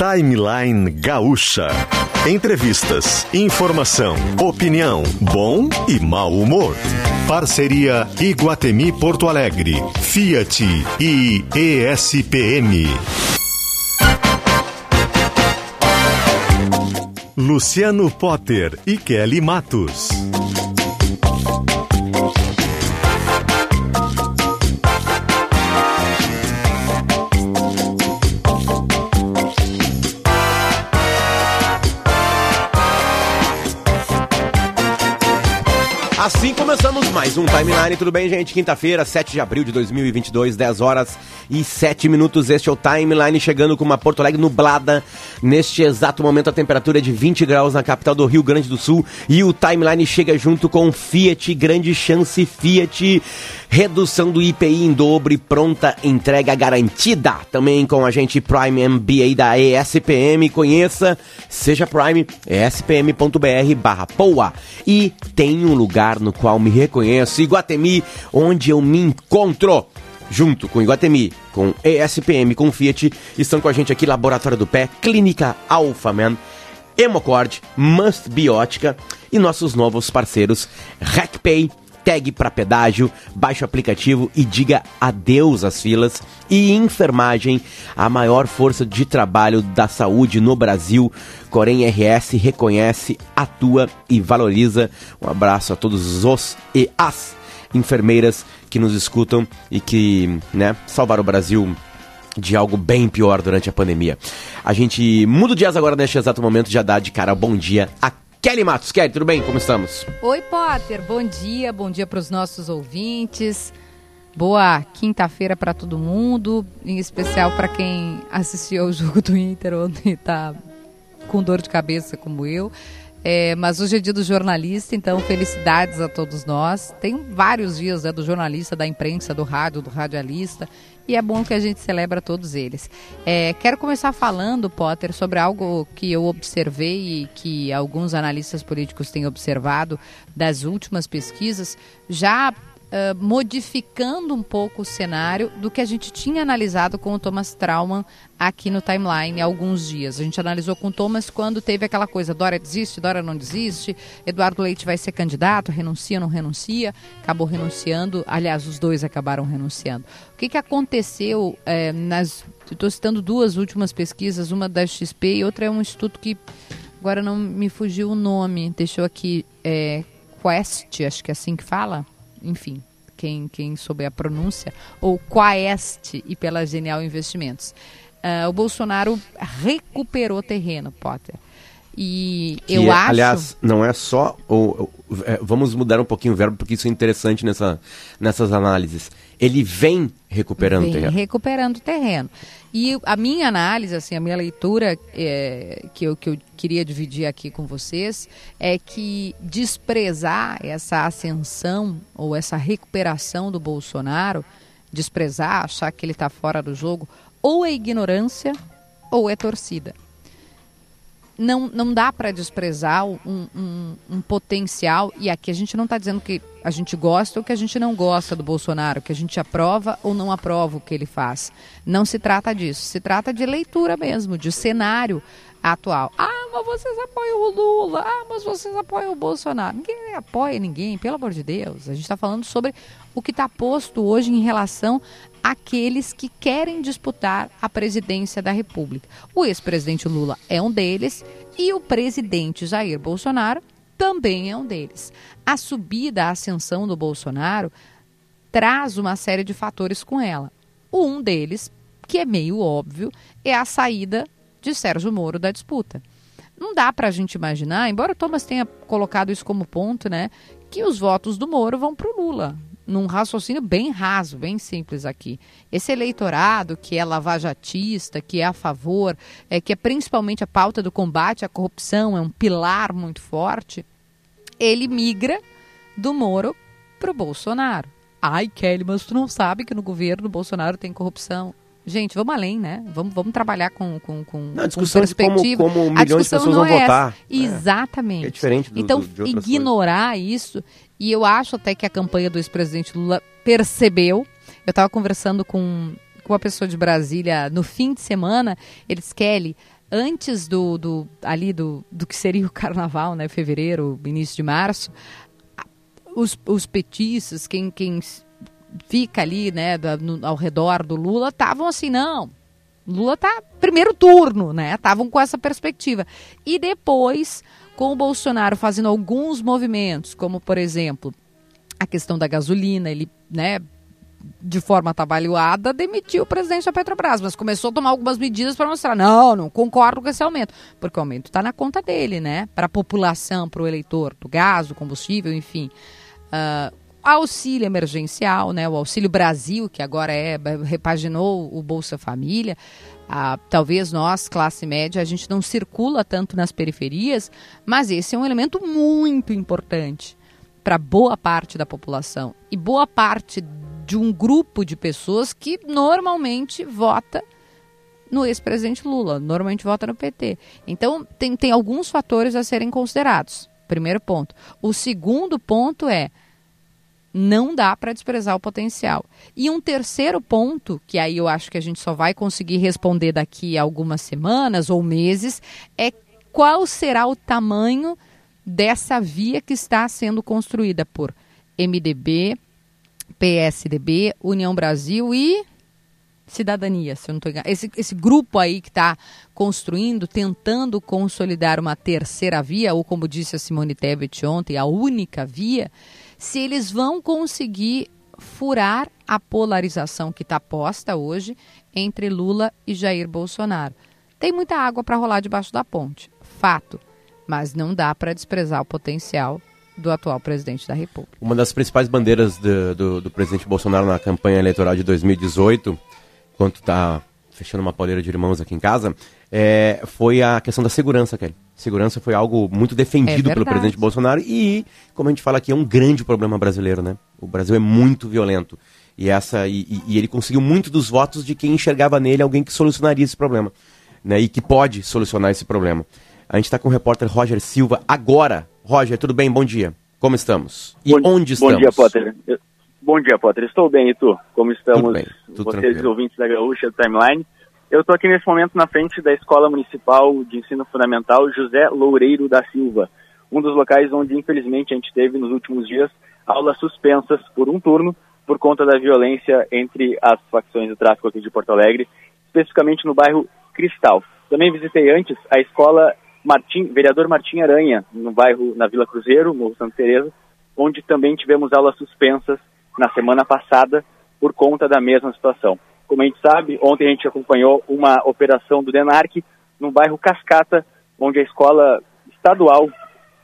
Timeline Gaúcha. Entrevistas, informação, opinião, bom e mau humor. Parceria Iguatemi Porto Alegre, Fiat e ESPM. Luciano Potter e Kelly Matos. Começamos mais um Timeline, tudo bem, gente? Quinta-feira, 7 de abril de 2022, 10 horas e 7 minutos. Este é o Timeline, chegando com uma Porto Alegre nublada. Neste exato momento, a temperatura é de 20 graus na capital do Rio Grande do Sul. E o Timeline chega junto com Fiat, grande chance Fiat. Redução do IPI em dobro e pronta entrega garantida. Também com a gente Prime MBA da ESPM. Conheça, seja Prime, espm.br barra POA. E tem um lugar no qual me reconheço, Iguatemi, onde eu me encontro. Junto com Iguatemi, com ESPM, com Fiat, estão com a gente aqui Laboratório do Pé, Clínica Alphaman, Hemocord, Must Biótica e nossos novos parceiros RecPay, Tag para pedágio, baixe o aplicativo e diga adeus às filas. E enfermagem, a maior força de trabalho da saúde no Brasil. Corém RS reconhece, atua e valoriza. Um abraço a todos os e as enfermeiras que nos escutam e que né, salvaram o Brasil de algo bem pior durante a pandemia. A gente muda o dias agora neste exato momento, já dá de cara bom dia a Kelly Matos. Kelly, tudo bem? Como estamos? Oi, Potter. Bom dia. Bom dia para os nossos ouvintes. Boa quinta-feira para todo mundo, em especial para quem assistiu ao jogo do Inter ontem e está com dor de cabeça como eu. É, mas hoje é dia do jornalista, então felicidades a todos nós. Tem vários dias né, do jornalista, da imprensa, do rádio, do radialista e é bom que a gente celebra todos eles. É, quero começar falando, Potter, sobre algo que eu observei e que alguns analistas políticos têm observado das últimas pesquisas, já Uh, modificando um pouco o cenário do que a gente tinha analisado com o Thomas Trauman aqui no timeline há alguns dias. A gente analisou com o Thomas quando teve aquela coisa: Dória desiste, Dória não desiste, Eduardo Leite vai ser candidato, renuncia, não renuncia, acabou renunciando. Aliás, os dois acabaram renunciando. O que, que aconteceu é, nas. Estou citando duas últimas pesquisas, uma da XP e outra é um instituto que agora não me fugiu o nome, deixou aqui. É, Quest, acho que é assim que fala enfim, quem, quem souber a pronúncia, ou Quaest e pela Genial Investimentos. Uh, o Bolsonaro recuperou terreno, Potter. E que eu é, acho. Aliás, não é só. Ou, é, vamos mudar um pouquinho o verbo, porque isso é interessante nessa, nessas análises. Ele vem recuperando vem terreno. recuperando terreno. E a minha análise, assim, a minha leitura é, que, eu, que eu queria dividir aqui com vocês é que desprezar essa ascensão ou essa recuperação do Bolsonaro, desprezar, achar que ele está fora do jogo, ou é ignorância ou é torcida não, não dá para desprezar um, um, um, potencial, e aqui a gente não está dizendo que a gente gosta ou que a gente não gosta do Bolsonaro, que a gente aprova ou não aprova o que ele faz. Não se trata disso, se trata de leitura mesmo, de cenário atual. Ah, mas vocês apoiam o Lula, ah, mas vocês apoiam o Bolsonaro. Ninguém apoia ninguém, pelo amor de Deus. A gente está falando sobre o que está posto hoje em relação àqueles que querem disputar a presidência da República. O ex-presidente Lula é um deles e o presidente Jair Bolsonaro também é um deles. A subida, a ascensão do Bolsonaro traz uma série de fatores com ela. Um deles, que é meio óbvio, é a saída de Sérgio Moro da disputa. Não dá para a gente imaginar, embora o Thomas tenha colocado isso como ponto, né, que os votos do Moro vão para o Lula num raciocínio bem raso, bem simples aqui. Esse eleitorado que é lavajatista, que é a favor, é, que é principalmente a pauta do combate à corrupção, é um pilar muito forte, ele migra do Moro para o Bolsonaro. Ai, Kelly, mas tu não sabe que no governo do Bolsonaro tem corrupção. Gente, vamos além, né? Vamos, vamos trabalhar com, com, com, a discussão com perspectiva. Como, como milhões de pessoas vão é votar. Exatamente. É diferente do, Então, do, de ignorar coisas. isso, e eu acho até que a campanha do ex-presidente Lula percebeu. Eu estava conversando com, com uma pessoa de Brasília no fim de semana, eles, Kelly, antes do, do ali do, do que seria o carnaval, né, fevereiro, início de março, os, os petistas, quem, quem fica ali, né, no, ao redor do Lula, estavam assim, não, Lula tá primeiro turno, né? Estavam com essa perspectiva. E depois, com o Bolsonaro fazendo alguns movimentos, como por exemplo, a questão da gasolina, ele, né, de forma atabalhoada, demitiu o presidente da Petrobras, mas começou a tomar algumas medidas para mostrar, não, não concordo com esse aumento, porque o aumento está na conta dele, né? Para a população, para o eleitor, do gás, do combustível, enfim. Uh, auxílio emergencial, né? O Auxílio Brasil, que agora é repaginou o Bolsa Família. Ah, talvez nós, classe média, a gente não circula tanto nas periferias, mas esse é um elemento muito importante para boa parte da população e boa parte de um grupo de pessoas que normalmente vota no ex-presidente Lula, normalmente vota no PT. Então, tem, tem alguns fatores a serem considerados. Primeiro ponto. O segundo ponto é não dá para desprezar o potencial. E um terceiro ponto, que aí eu acho que a gente só vai conseguir responder daqui a algumas semanas ou meses, é qual será o tamanho dessa via que está sendo construída por MDB, PSDB, União Brasil e Cidadania, se eu não estou enganado. Esse, esse grupo aí que está construindo, tentando consolidar uma terceira via, ou como disse a Simone Tebet ontem, a única via, se eles vão conseguir furar a polarização que está posta hoje entre Lula e Jair Bolsonaro. Tem muita água para rolar debaixo da ponte, fato, mas não dá para desprezar o potencial do atual presidente da República. Uma das principais bandeiras do, do, do presidente Bolsonaro na campanha eleitoral de 2018, enquanto está fechando uma pauleira de irmãos aqui em casa, é, foi a questão da segurança, Kelly. Segurança foi algo muito defendido é pelo presidente Bolsonaro e, como a gente fala aqui, é um grande problema brasileiro, né? O Brasil é muito violento. E, essa, e, e ele conseguiu muito dos votos de quem enxergava nele alguém que solucionaria esse problema. Né? E que pode solucionar esse problema. A gente está com o repórter Roger Silva agora. Roger, tudo bem? Bom dia. Como estamos? E bom, onde estamos? Bom dia, Potter. Bom dia, Potter. Estou bem, e tu? Como estamos? Tudo bem, tudo vocês, tranquilo. ouvintes da Gaúcha Timeline. Eu estou aqui nesse momento na frente da Escola Municipal de Ensino Fundamental José Loureiro da Silva, um dos locais onde, infelizmente, a gente teve nos últimos dias aulas suspensas por um turno por conta da violência entre as facções do tráfico aqui de Porto Alegre, especificamente no bairro Cristal. Também visitei antes a escola Martim, Vereador Martim Aranha, no bairro, na Vila Cruzeiro, no Santa Teresa, onde também tivemos aulas suspensas na semana passada por conta da mesma situação. Como a gente sabe, ontem a gente acompanhou uma operação do DENARC no bairro Cascata, onde a escola estadual,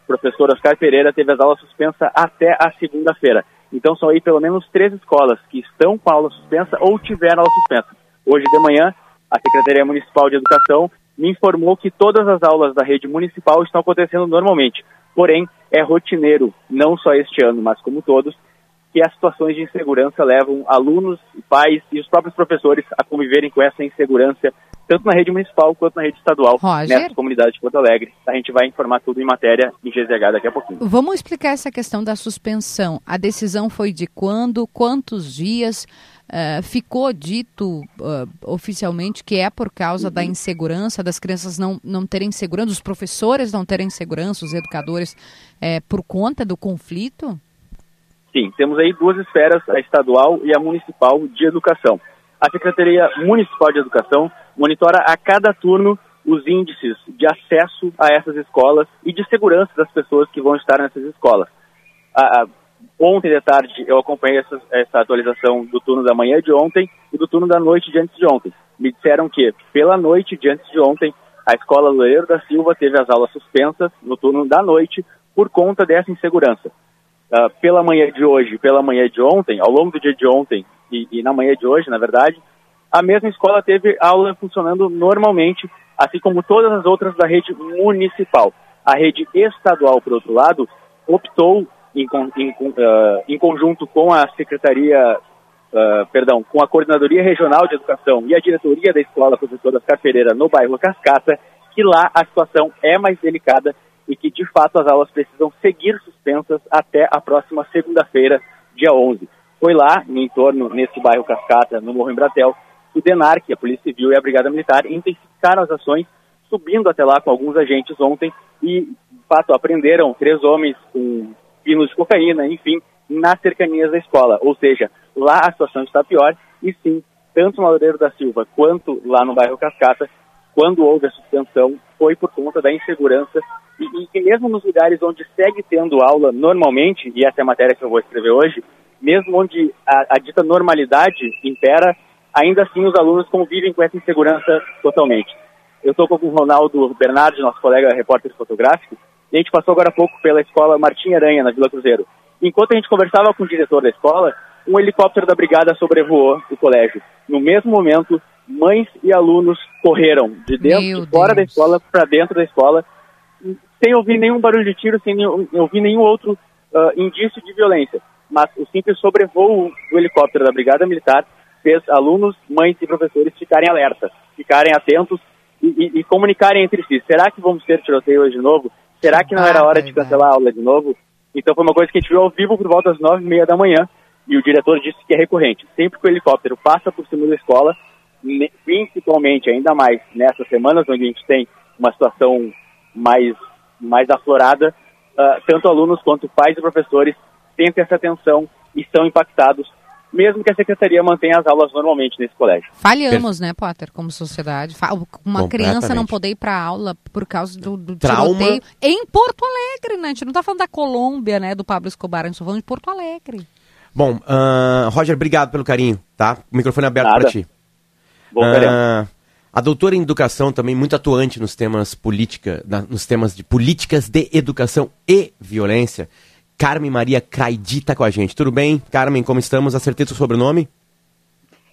professor Oscar Pereira, teve as aulas suspensas até a segunda-feira. Então são aí pelo menos três escolas que estão com a aula suspensa ou tiveram aula suspensa. Hoje de manhã, a Secretaria Municipal de Educação me informou que todas as aulas da rede municipal estão acontecendo normalmente. Porém, é rotineiro, não só este ano, mas como todos, que as situações de insegurança levam alunos, pais e os próprios professores a conviverem com essa insegurança, tanto na rede municipal quanto na rede estadual, Roger. nessa comunidade de Porto Alegre. A gente vai informar tudo em matéria em GZH daqui a pouquinho. Vamos explicar essa questão da suspensão. A decisão foi de quando, quantos dias? Uh, ficou dito uh, oficialmente que é por causa uhum. da insegurança, das crianças não, não terem segurança, dos professores não terem segurança, os educadores, é, por conta do conflito? Sim, temos aí duas esferas, a estadual e a municipal de educação. A Secretaria Municipal de Educação monitora a cada turno os índices de acesso a essas escolas e de segurança das pessoas que vão estar nessas escolas. ontem de tarde eu acompanhei essa, essa, atualização do turno da manhã de ontem e do turno da noite de antes de ontem. Me disseram que, pela noite de antes de ontem, a escola Loureiro da Silva teve as aulas suspensas no turno da noite por conta dessa insegurança uh, pela manhã de hoje, pela manhã de ontem, ao longo do dia de ontem e, e na manhã de hoje, na verdade, a mesma escola teve aula funcionando normalmente, assim como todas as outras da rede municipal. A rede estadual, por outro lado, optou em, em, uh, em conjunto com a Secretaria, uh, perdão, com a Coordenadoria Regional de Educação e a diretoria da escola Professora Oscar Pereira no bairro Cascata, que lá a situação é mais delicada e que, de fato, as aulas precisam seguir suspensas até a próxima segunda-feira, dia 11. Foi lá, no entorno, nesse bairro Cascata, no Morro Embratel, o DENARC, a Polícia Civil e a Brigada Militar intensificaram as ações subindo até lá com alguns agentes ontem e, de fato, aprenderam três homens com pinos de cocaína, enfim, nas cercanias da escola. Ou seja, lá a situação está pior e sim, tanto no Loureiro da Silva quanto lá no bairro Cascata, quando houve a suspensão, foi por conta da insegurança e, e mesmo nos lugares onde segue tendo aula normalmente, e essa é a matéria que eu vou escrever hoje, mesmo onde a, a dita normalidade impera, ainda assim os alunos convivem com essa insegurança totalmente. Eu estou com o Ronaldo Bernardi, nosso colega repórter fotográfico, e a gente passou agora há pouco pela escola Martim Aranha, na Vila Cruzeiro. Enquanto a gente conversava com o diretor da escola, um helicóptero da brigada sobrevoou o colégio. No mesmo momento, mães e alunos correram de dentro, de fora da escola para dentro da escola, sem ouvir nenhum barulho de tiro, sem ouvir nenhum outro uh, indício de violência. Mas o simples sobrevoo do helicóptero da Brigada Militar fez alunos, mães e professores ficarem alertas, ficarem atentos e, e, e comunicarem entre si. Será que vamos ter tiroteio hoje de novo? Será que não era hora de cancelar a aula de novo? Então foi uma coisa que a gente viu ao vivo por volta das nove e meia da manhã e o diretor disse que é recorrente. Sempre que o helicóptero passa por cima da escola, principalmente, ainda mais nessas semanas onde a gente tem uma situação mais, mais aflorada, uh, tanto alunos quanto pais e professores sentem essa atenção e são impactados, mesmo que a secretaria mantenha as aulas normalmente nesse colégio. Falhamos, né, Potter, como sociedade. Uma criança não poder ir para aula por causa do, do Trauma. tiroteio em Porto Alegre, né? A gente não está falando da Colômbia, né, do Pablo Escobar, a gente está falando de Porto Alegre. Bom, uh, Roger, obrigado pelo carinho, tá? O microfone é aberto para ti. Bom, uh, a doutora em educação também muito atuante nos temas política, na, nos temas de políticas de educação e violência. Carmen Maria Craidi está com a gente. Tudo bem? Carmen, como estamos? Acertei seu sobrenome?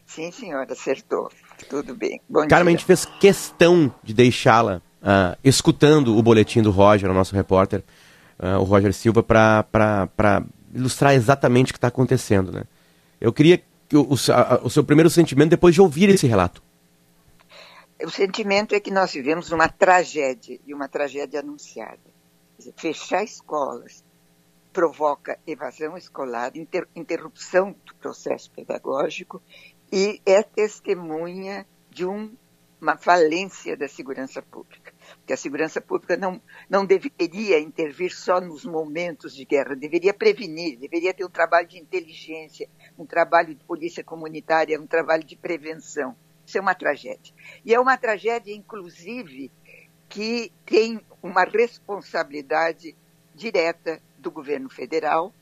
Sim, senhora, acertou. Tudo bem. Bom Carmen, dia. a gente fez questão de deixá-la uh, escutando o boletim do Roger, o nosso repórter, uh, o Roger Silva, para ilustrar exatamente o que está acontecendo. Né? Eu queria que o, o, o seu primeiro sentimento depois de ouvir esse relato. O sentimento é que nós vivemos uma tragédia, e uma tragédia anunciada. Dizer, fechar escolas provoca evasão escolar, inter, interrupção do processo pedagógico e é testemunha de um, uma falência da segurança pública que a segurança pública não, não deveria intervir só nos momentos de guerra, deveria prevenir, deveria ter um trabalho de inteligência, um trabalho de polícia comunitária, um trabalho de prevenção. Isso é uma tragédia. E é uma tragédia, inclusive, que tem uma responsabilidade direta do governo federal,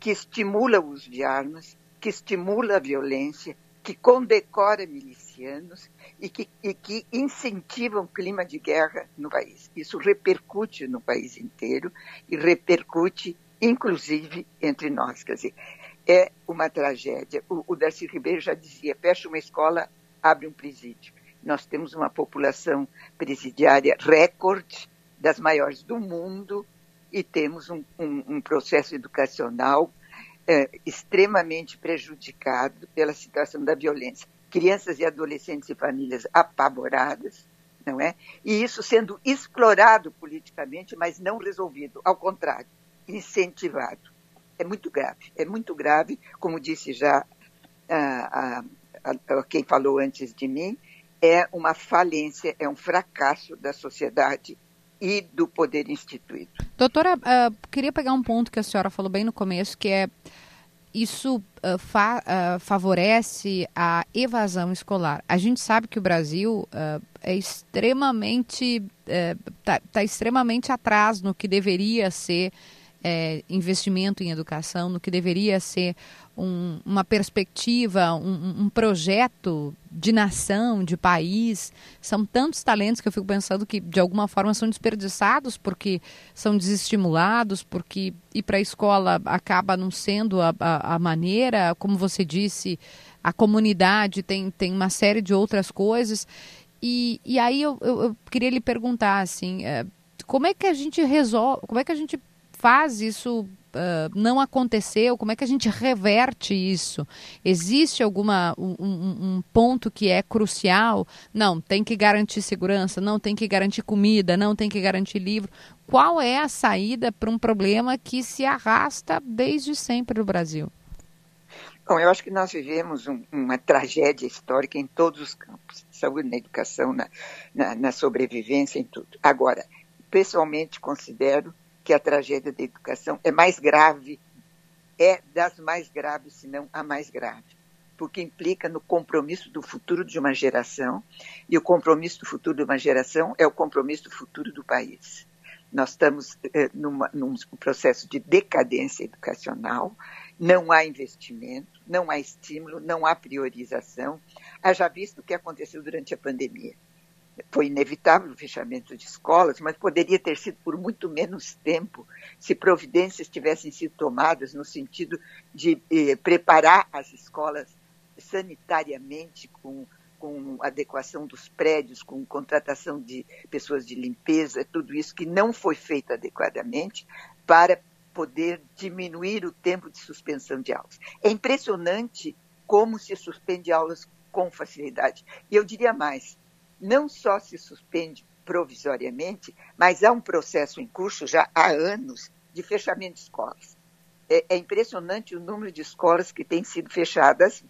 que estimula o uso de armas, que estimula a violência, que condecora milicianos e que, e que incentiva um clima de guerra no país. Isso repercute no país inteiro e repercute, inclusive, entre nós. Quer dizer, é uma tragédia. O, o Darcy Ribeiro já dizia: fecha uma escola, abre um presídio. Nós temos uma população presidiária recorde, das maiores do mundo, e temos um, um, um processo educacional é, extremamente prejudicado pela situação da violência. Crianças e adolescentes e famílias apavoradas, não é? E isso sendo explorado politicamente, mas não resolvido, ao contrário, incentivado. É muito grave, é muito grave, como disse já a, a, quem falou antes de mim, é uma falência, é um fracasso da sociedade e do poder instituído. Doutora, uh, queria pegar um ponto que a senhora falou bem no começo, que é isso uh, fa uh, favorece a evasão escolar. A gente sabe que o Brasil é extremamente está tá extremamente atrás no que deveria ser é, investimento em educação, no que deveria ser um, uma perspectiva, um, um, projeto de nação, de país. São tantos talentos que eu fico pensando que, de alguma forma, são desperdiçados porque são desestimulados, porque ir para a escola acaba não sendo a, a, a, maneira, como você disse, a comunidade tem, tem uma série de outras coisas. E, e aí eu, eu, eu queria lhe perguntar, assim, é, como é que a gente resolve, como é que a gente faz isso Uh, não aconteceu, como é que a gente reverte isso? Existe alguma um, um, ponto que é crucial? Não, tem que garantir segurança, não tem que garantir comida, não tem que garantir livro. Qual é a saída para um problema que se arrasta desde sempre no Brasil? Bom, eu acho que nós vivemos um, uma tragédia histórica em todos os campos, saúde, na educação, na, na, na sobrevivência, em tudo. Agora, pessoalmente considero que a tragédia da educação é mais grave, é das mais graves, se não a mais grave, porque implica no compromisso do futuro de uma geração, e o compromisso do futuro de uma geração é o compromisso do futuro do país. Nós estamos eh, numa, num processo de decadência educacional, não há investimento, não há estímulo, não há priorização. Haja visto o que aconteceu durante a pandemia. Foi inevitável o fechamento de escolas, mas poderia ter sido por muito menos tempo se providências tivessem sido tomadas no sentido de eh, preparar as escolas sanitariamente com com adequação dos prédios, com contratação de pessoas de limpeza, tudo isso que não foi feito adequadamente para poder diminuir o tempo de suspensão de aulas. É impressionante como se suspende aulas com facilidade. E eu diria mais, não só se suspende provisoriamente, mas há um processo em curso já há anos de fechamento de escolas. É, é impressionante o número de escolas que têm sido fechadas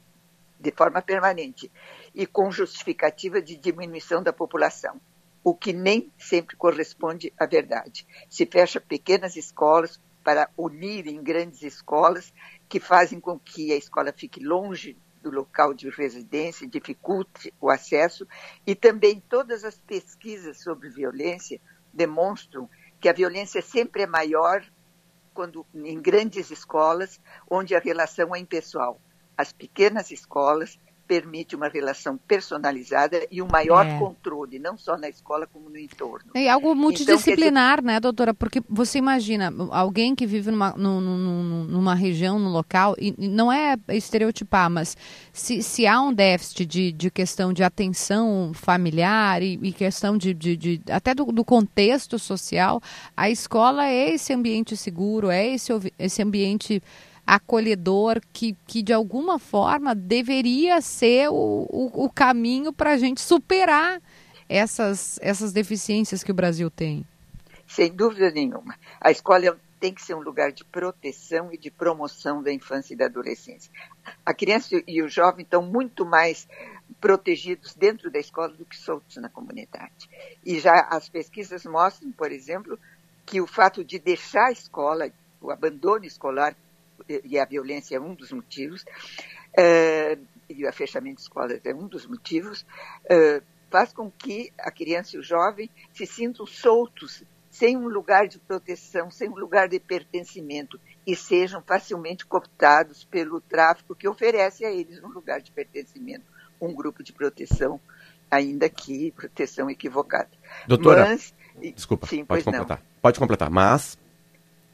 de forma permanente e com justificativa de diminuição da população, o que nem sempre corresponde à verdade. Se fecha pequenas escolas para unir em grandes escolas que fazem com que a escola fique longe do local de residência, dificulte o acesso, e também todas as pesquisas sobre violência demonstram que a violência sempre é maior quando em grandes escolas, onde a relação é impessoal. As pequenas escolas permite uma relação personalizada e um maior é. controle, não só na escola como no entorno. É algo então, multidisciplinar, então, né, doutora? Porque você imagina alguém que vive numa, numa, numa região, num local, e não é estereotipar, mas se, se há um déficit de, de questão de atenção familiar e, e questão de, de, de até do, do, contexto social, a escola é esse ambiente seguro, é esse, esse ambiente acolhedor que, que de alguma forma deveria ser o, o, o caminho para a gente superar essas, essas deficiências que o Brasil tem. Sem dúvida nenhuma. A escola tem que ser um lugar de proteção e de promoção da infância e da adolescência. A criança e o jovem estão muito mais protegidos dentro da escola do que soltos na comunidade. E já as pesquisas mostram, por exemplo, que o fato de deixar a escola, o abandono escolar, e a violência é um dos motivos, uh, e o fechamento de escolas é um dos motivos, uh, faz com que a criança e o jovem se sintam soltos, sem um lugar de proteção, sem um lugar de pertencimento, e sejam facilmente cooptados pelo tráfico que oferece a eles um lugar de pertencimento, um grupo de proteção, ainda que proteção equivocada. Doutora, Mas, desculpa, sim, pode completar. Não. Pode completar, mas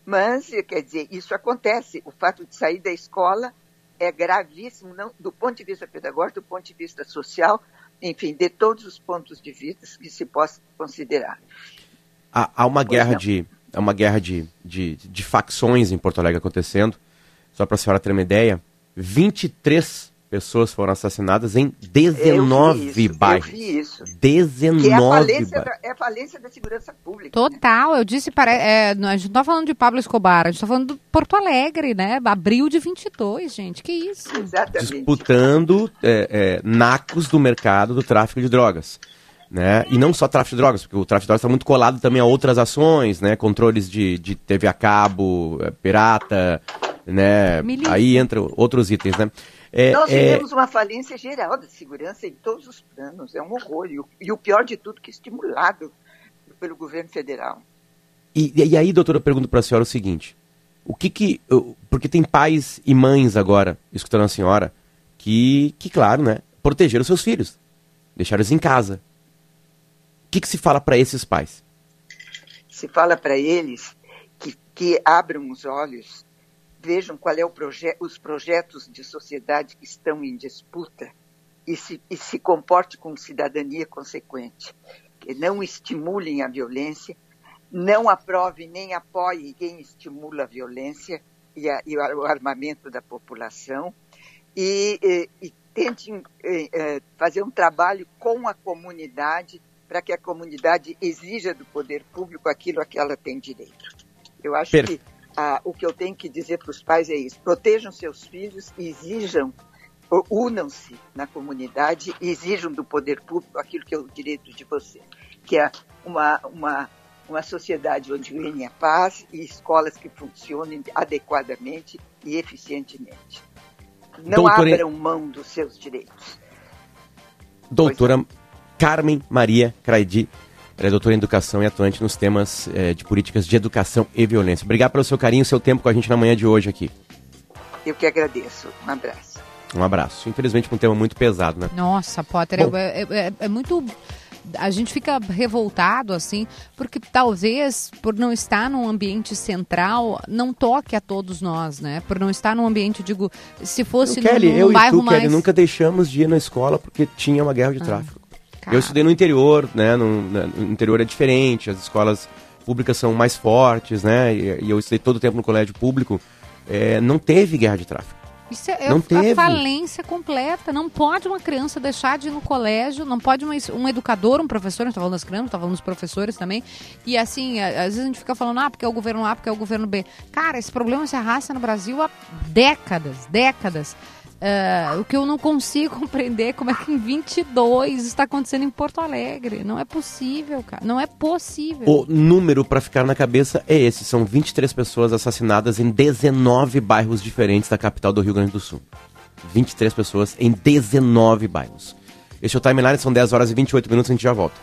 mas, quer dizer, isso acontece. O fato de sair da escola é gravíssimo, não do ponto de vista pedagógico, do ponto de vista social, enfim, de todos os pontos de vista que se possa considerar. Há, há uma pois guerra, de, há uma guerra de, de, de facções em Porto Alegre acontecendo. Só para a senhora ter uma ideia, 23 pessoas foram assassinadas em 19 bairros. Eu vi isso. 19 que é a, falência da, é a falência da segurança pública. Né? Total, né? eu disse, para, é, a gente não está falando de Pablo Escobar, a gente está falando do Porto Alegre, né? Abril de 22, gente, que isso. Exatamente. Disputando é, é, nacos do mercado do tráfico de drogas. Né? E não só tráfico de drogas, porque o tráfico de drogas está muito colado também a outras ações, né? Controles de, de TV a cabo, é, pirata, né? Aí entram outros itens, né? É, Nós vivemos é... uma falência geral da segurança em todos os planos, é um horror. E o, e o pior de tudo, que é estimulado pelo governo federal. E, e aí, doutora, eu pergunto para a senhora o seguinte: o que que. Porque tem pais e mães agora, escutando a senhora, que, que claro, né, protegeram seus filhos, deixaram eles em casa. O que, que se fala para esses pais? Se fala para eles que, que abram os olhos vejam qual é proje os projetos de sociedade que estão em disputa e se, e se comporte com cidadania consequente. Que não estimulem a violência, não aprove nem apoie quem estimula a violência e, a, e o armamento da população e, e, e tentem eh, fazer um trabalho com a comunidade para que a comunidade exija do poder público aquilo a que ela tem direito. Eu acho que ah, o que eu tenho que dizer para os pais é isso: protejam seus filhos e exijam, unam-se na comunidade e exijam do poder público aquilo que é o direito de você, que é uma, uma, uma sociedade onde reine a paz e escolas que funcionem adequadamente e eficientemente. Não Doutora... abram mão dos seus direitos. Doutora é. Carmen Maria Craidi ela é doutora em educação e atuante nos temas é, de políticas de educação e violência. Obrigado pelo seu carinho e seu tempo com a gente na manhã de hoje aqui. Eu que agradeço. Um abraço. Um abraço. Infelizmente, um tema muito pesado, né? Nossa, Potter, é, é, é, muito a gente fica revoltado assim, porque talvez por não estar num ambiente central não toque a todos nós, né? Por não estar num ambiente, digo, se fosse eu, num, Kelly, num eu bairro e tu, mais... Kelly, nunca deixamos de ir na escola porque tinha uma guerra de ah. tráfico. Cara. Eu estudei no interior, né? No, no, interior é diferente, as escolas públicas são mais fortes, né? E, e eu estudei todo o tempo no colégio público. É, não teve guerra de tráfico. Isso é, não teve. a falência completa. Não pode uma criança deixar de ir no colégio, não pode uma, um educador, um professor, a gente tá falando das crianças, tá falando dos professores também. E assim, às vezes a gente fica falando, ah, porque é o governo A, porque é o governo B. Cara, esse problema se arrasta no Brasil há décadas, décadas. Uh, o que eu não consigo compreender é como é que em 22 está acontecendo em Porto Alegre. Não é possível, cara. Não é possível. O número para ficar na cabeça é esse: são 23 pessoas assassinadas em 19 bairros diferentes da capital do Rio Grande do Sul. 23 pessoas em 19 bairros. Este é o timeline, são 10 horas e 28 minutos, a gente já volta.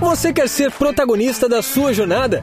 Você quer ser protagonista da sua jornada?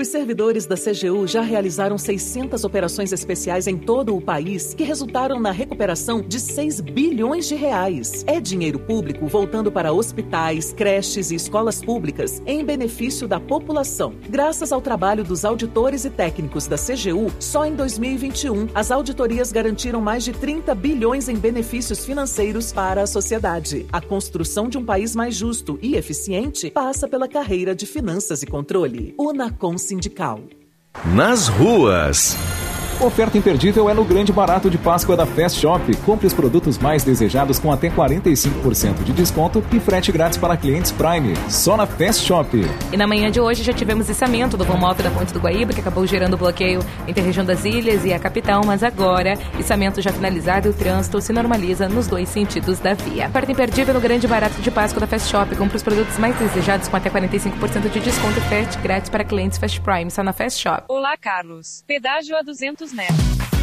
Os servidores da CGU já realizaram 600 operações especiais em todo o país que resultaram na recuperação de 6 bilhões de reais. É dinheiro público voltando para hospitais, creches e escolas públicas em benefício da população. Graças ao trabalho dos auditores e técnicos da CGU, só em 2021 as auditorias garantiram mais de 30 bilhões em benefícios financeiros para a sociedade. A construção de um país mais justo e eficiente passa pela carreira de finanças e controle. Unacons sindical. Nas ruas. Oferta imperdível é no grande barato de Páscoa da Fast Shop. Compre os produtos mais desejados com até 45% de desconto e frete grátis para clientes Prime. Só na Fast Shop. E na manhã de hoje já tivemos içamento do vão da Ponte do Guaíba, que acabou gerando bloqueio entre a região das ilhas e a capital, mas agora, içamento já finalizado e o trânsito se normaliza nos dois sentidos da via. Oferta imperdível no grande barato de Páscoa da Fast Shop. Compre os produtos mais desejados com até 45% de desconto e frete grátis para clientes Fast Prime. Só na Fast Shop. Olá, Carlos. Pedágio a 200 metros.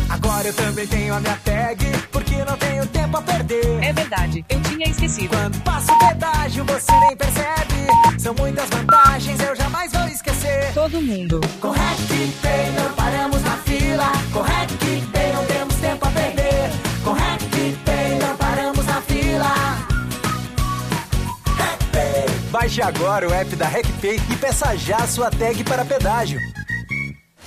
Agora eu também tenho a minha tag, porque não tenho tempo a perder. É verdade, eu tinha esquecido. Quando passo o pedágio, você nem percebe. São muitas vantagens, eu jamais vou esquecer. Todo mundo. Com Pay não paramos na fila. Com Pay não temos tempo a perder. Com Pay não paramos na fila. Baixe agora o app da RecPay e peça já sua tag para pedágio.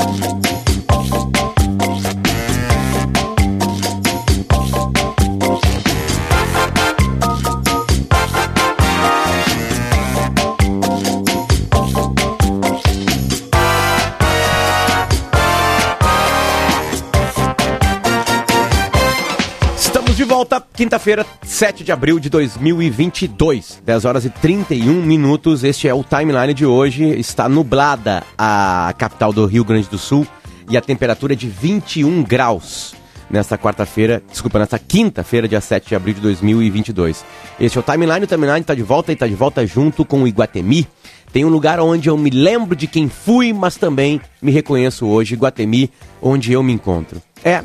Thank you. Quinta-feira, 7 de abril de 2022, 10 horas e 31 minutos. Este é o timeline de hoje. Está nublada a capital do Rio Grande do Sul e a temperatura é de 21 graus nesta quarta-feira, desculpa, nesta quinta-feira, dia 7 de abril de 2022. Este é o Timeline, o Timeline está de volta e está de volta junto com o Iguatemi. Tem um lugar onde eu me lembro de quem fui, mas também me reconheço hoje, Iguatemi, onde eu me encontro. É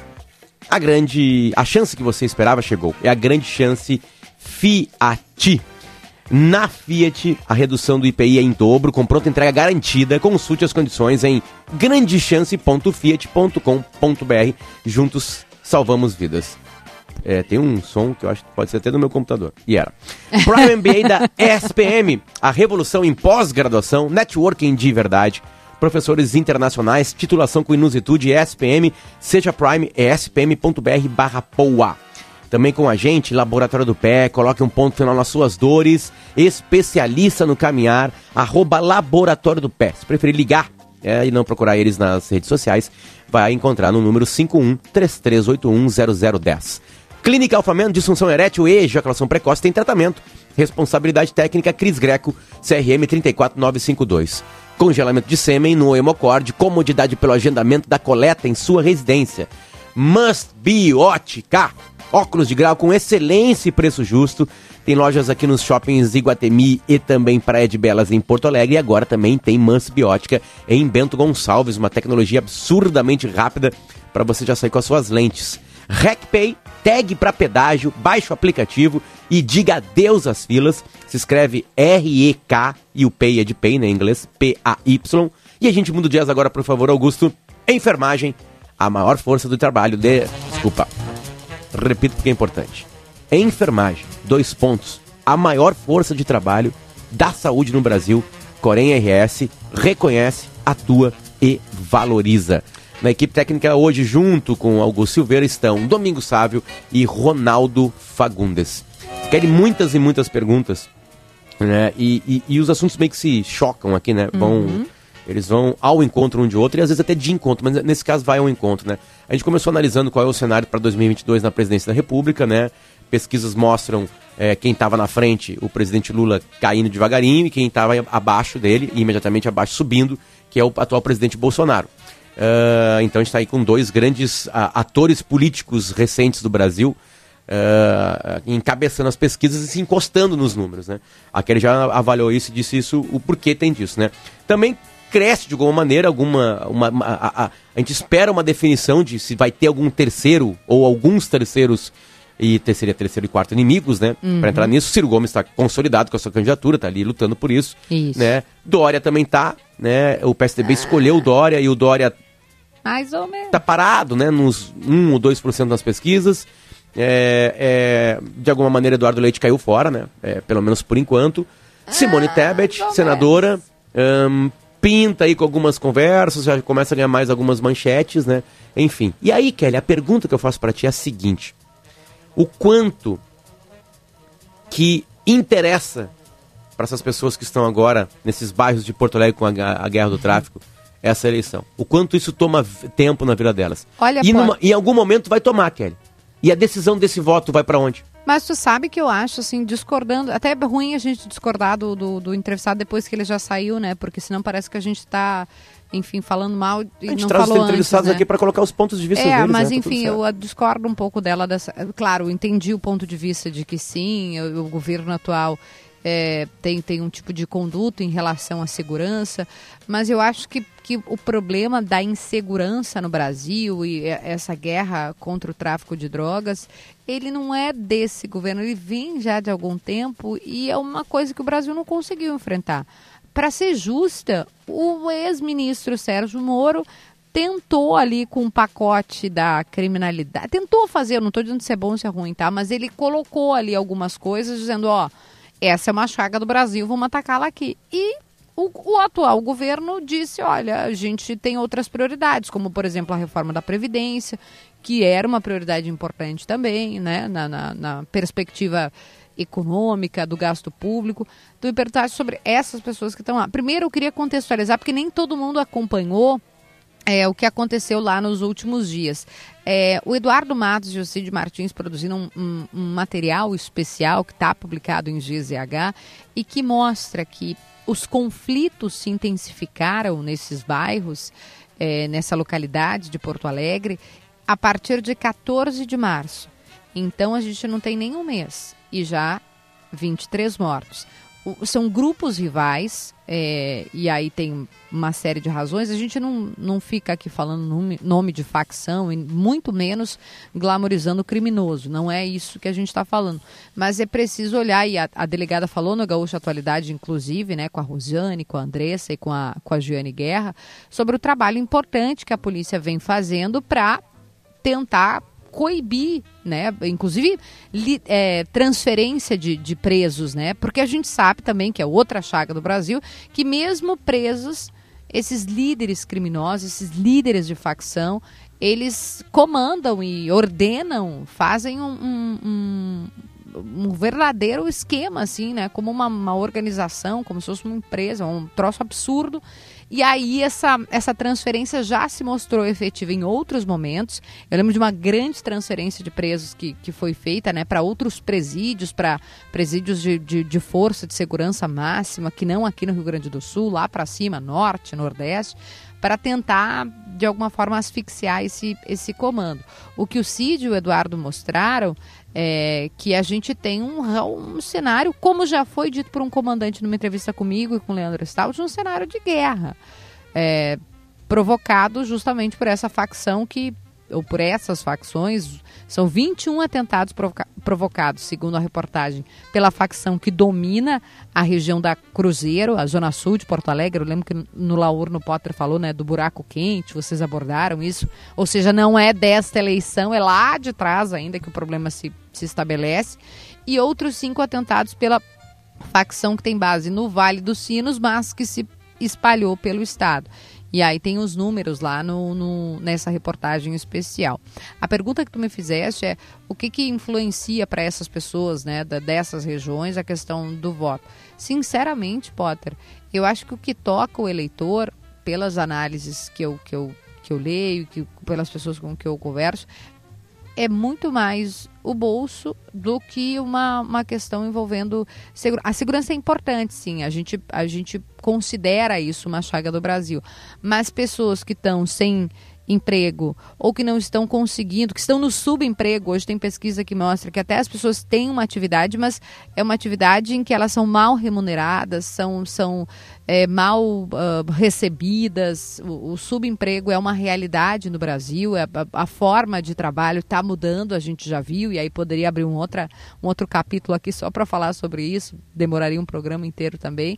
a grande, a chance que você esperava chegou. É a grande chance Fiat. Na Fiat, a redução do IPI é em dobro, com pronta entrega garantida. Consulte as condições em grandechance.fiat.com.br. Juntos salvamos vidas. É, tem um som que eu acho que pode ser até do meu computador. E era. Prime MBA da SPM, a revolução em pós-graduação, networking de verdade. Professores internacionais, titulação com inusitude SPM, seja Prime, é spm.br barra POA. Também com a gente, Laboratório do Pé, coloque um ponto final nas suas dores, especialista no caminhar, arroba Laboratório do Pé. Se preferir ligar é, e não procurar eles nas redes sociais, vai encontrar no número 51 3381 0010. Clínica Alfamento, disfunção erétil e ejaculação precoce tem tratamento. Responsabilidade técnica Cris Greco, CRM 34952. Congelamento de sêmen no hemocord, comodidade pelo agendamento da coleta em sua residência. Must Be Ótica, óculos de grau com excelência e preço justo. Tem lojas aqui nos shoppings Iguatemi e também Praia de Belas em Porto Alegre. E agora também tem Mans Biótica em Bento Gonçalves, uma tecnologia absurdamente rápida para você já sair com as suas lentes. RecPay, tag para pedágio, baixe o aplicativo e diga adeus às filas. Se escreve R-E-K e o Pay é de Pay, né, em inglês, P-A-Y. E a gente muda o dias agora, por favor, Augusto. Enfermagem, a maior força do trabalho de... Desculpa. Repito porque é importante. Enfermagem, dois pontos. A maior força de trabalho da saúde no Brasil. Corém RS reconhece, atua e valoriza. Na equipe técnica hoje, junto com Augusto Silveira, estão Domingo Sávio e Ronaldo Fagundes. Querem muitas e muitas perguntas, né? E, e, e, os assuntos meio que se chocam aqui, né? Vão, uhum. Eles vão ao encontro um de outro e às vezes até de encontro, mas nesse caso vai ao encontro, né? A gente começou analisando qual é o cenário para 2022 na presidência da República, né? Pesquisas mostram é, quem estava na frente, o presidente Lula caindo devagarinho, e quem estava abaixo dele, imediatamente abaixo subindo, que é o atual presidente Bolsonaro. Uh, então a gente está aí com dois grandes uh, atores políticos recentes do Brasil uh, encabeçando as pesquisas e se encostando nos números. Né? Aquele já avaliou isso e disse isso, o porquê tem disso. Né? Também cresce de alguma maneira alguma uma, uma a, a, a, gente espera uma definição de se vai ter algum terceiro ou alguns terceiros e terceiro, terceiro e quarto inimigos, né? Uhum. Para entrar nisso, Ciro Gomes está consolidado com a sua candidatura, está ali lutando por isso, isso. né? Dória também está, né? O PSDB ah. escolheu o Dória e o Dória mais ou menos. Tá parado, né? Nos 1 ou 2% das pesquisas. É, é, de alguma maneira, Eduardo Leite caiu fora, né? É, pelo menos por enquanto. Simone ah, Tebet, senadora, pinta aí com algumas conversas, já começa a ganhar mais algumas manchetes, né? Enfim. E aí, Kelly, a pergunta que eu faço para ti é a seguinte: o quanto que interessa para essas pessoas que estão agora nesses bairros de Porto Alegre com a, a guerra do tráfico? Essa eleição. O quanto isso toma tempo na vida delas. Olha, e numa, em algum momento vai tomar, Kelly. E a decisão desse voto vai para onde? Mas tu sabe que eu acho, assim, discordando. Até é ruim a gente discordar do, do, do, entrevistado depois que ele já saiu, né? Porque senão parece que a gente está, enfim, falando mal e a gente não traz falou os entrevistados antes, né? aqui para colocar os pontos de vista é, deles. mas né? enfim, eu discordo um pouco dela. Dessa... Claro, entendi o ponto de vista de que sim, o, o governo atual é, tem, tem um tipo de conduta em relação à segurança, mas eu acho que, que o problema da insegurança no Brasil e essa guerra contra o tráfico de drogas, ele não é desse governo, ele vem já de algum tempo e é uma coisa que o Brasil não conseguiu enfrentar. Para ser justa, o ex-ministro Sérgio Moro tentou ali com um pacote da criminalidade, tentou fazer, eu não estou dizendo se é bom ou se é ruim, tá? Mas ele colocou ali algumas coisas dizendo, ó, essa é uma chaga do Brasil, vamos atacá-la aqui. E o, o, atual governo disse: olha, a gente tem outras prioridades, como por exemplo a reforma da Previdência, que era uma prioridade importante também, né, na, na, na perspectiva econômica, do gasto público. Tu me perguntaste sobre essas pessoas que estão lá. Primeiro, eu queria contextualizar, porque nem todo mundo acompanhou é, o que aconteceu lá nos últimos dias. É, o Eduardo Matos e o Cid Martins produziram um, um, um material especial que está publicado em GZH e que mostra que os conflitos se intensificaram nesses bairros, é, nessa localidade de Porto Alegre, a partir de 14 de março. Então a gente não tem nem um mês e já 23 mortos são grupos rivais, é, e aí tem uma série de razões. A gente não, não fica aqui falando nome, nome de facção, e muito menos glamorizando o criminoso. Não é isso que a gente está falando. Mas é preciso olhar, e a, a, delegada falou no Gaúcho Atualidade, inclusive, né, com a Rosiane, com a Andressa e com a, com a Giane Guerra, sobre o trabalho importante que a polícia vem fazendo para tentar coibir, né? Inclusive li, é, transferência de, de presos, né? Porque a gente sabe também que é outra chaga do Brasil, que mesmo presos, esses líderes criminosos, esses líderes de facção, eles comandam e ordenam, fazem um, um, um um verdadeiro esquema, assim, né? Como uma, uma, organização, como se fosse uma empresa, um troço absurdo. E aí essa, essa transferência já se mostrou efetiva em outros momentos. Eu lembro de uma grande transferência de presos que, que foi feita né, para outros presídios, para presídios de, de, de, força de segurança máxima, que não aqui no Rio Grande do Sul, lá para cima, norte, nordeste, para tentar, de alguma forma, asfixiar esse, esse comando. O que o Cid e o Eduardo mostraram é que a gente tem um, um cenário, como já foi dito por um comandante numa entrevista comigo e com o Leandro Stout, um cenário de guerra. É, provocado justamente por essa facção que ou por essas facções, são 21 atentados provoca provocados, segundo a reportagem, pela facção que domina a região da Cruzeiro, a zona sul de Porto Alegre. Eu lembro que no Laur, no Potter, falou né, do buraco quente, vocês abordaram isso. Ou seja, não é desta eleição, é lá de trás ainda que o problema se, se estabelece. E outros cinco atentados pela facção que tem base no Vale dos Sinos, mas que se espalhou pelo estado. E aí tem os números lá no, no, nessa reportagem especial. A pergunta que tu me fizeste é o que, que influencia para essas pessoas né, da, dessas regiões a questão do voto. Sinceramente, Potter, eu acho que o que toca o eleitor, pelas análises que eu, que eu, que eu leio, que, pelas pessoas com que eu converso, é muito mais o bolso do que uma, uma questão envolvendo a segurança é importante sim a gente a gente considera isso uma chaga do Brasil. Mas pessoas que estão sem emprego ou que não estão conseguindo, que estão no subemprego. Hoje tem pesquisa que mostra que até as pessoas têm uma atividade, mas é uma atividade em que elas são mal remuneradas, são, são é, mal uh, recebidas. O, o, subemprego é uma realidade no Brasil, é, a, a forma de trabalho está mudando, a gente já viu, e aí poderia abrir um, outra, um outro capítulo aqui só para falar sobre isso, demoraria um programa inteiro também.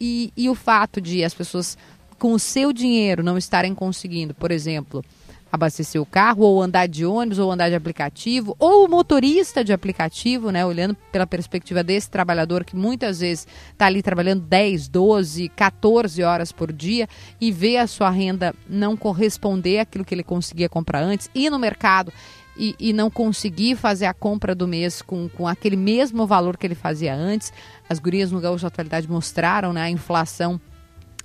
E, e o fato de as pessoas com o seu dinheiro não estarem conseguindo, por exemplo, abastecer o carro, ou andar de ônibus, ou andar de aplicativo, ou o motorista de aplicativo, né? Olhando pela perspectiva desse trabalhador que muitas vezes está ali trabalhando 10, 12, 14 horas por dia e vê a sua renda não corresponder àquilo que ele conseguia comprar antes, ir no mercado e, e, não conseguir fazer a compra do mês com, com aquele mesmo valor que ele fazia antes. As gurias no Gaúcho Atualidade mostraram né, a inflação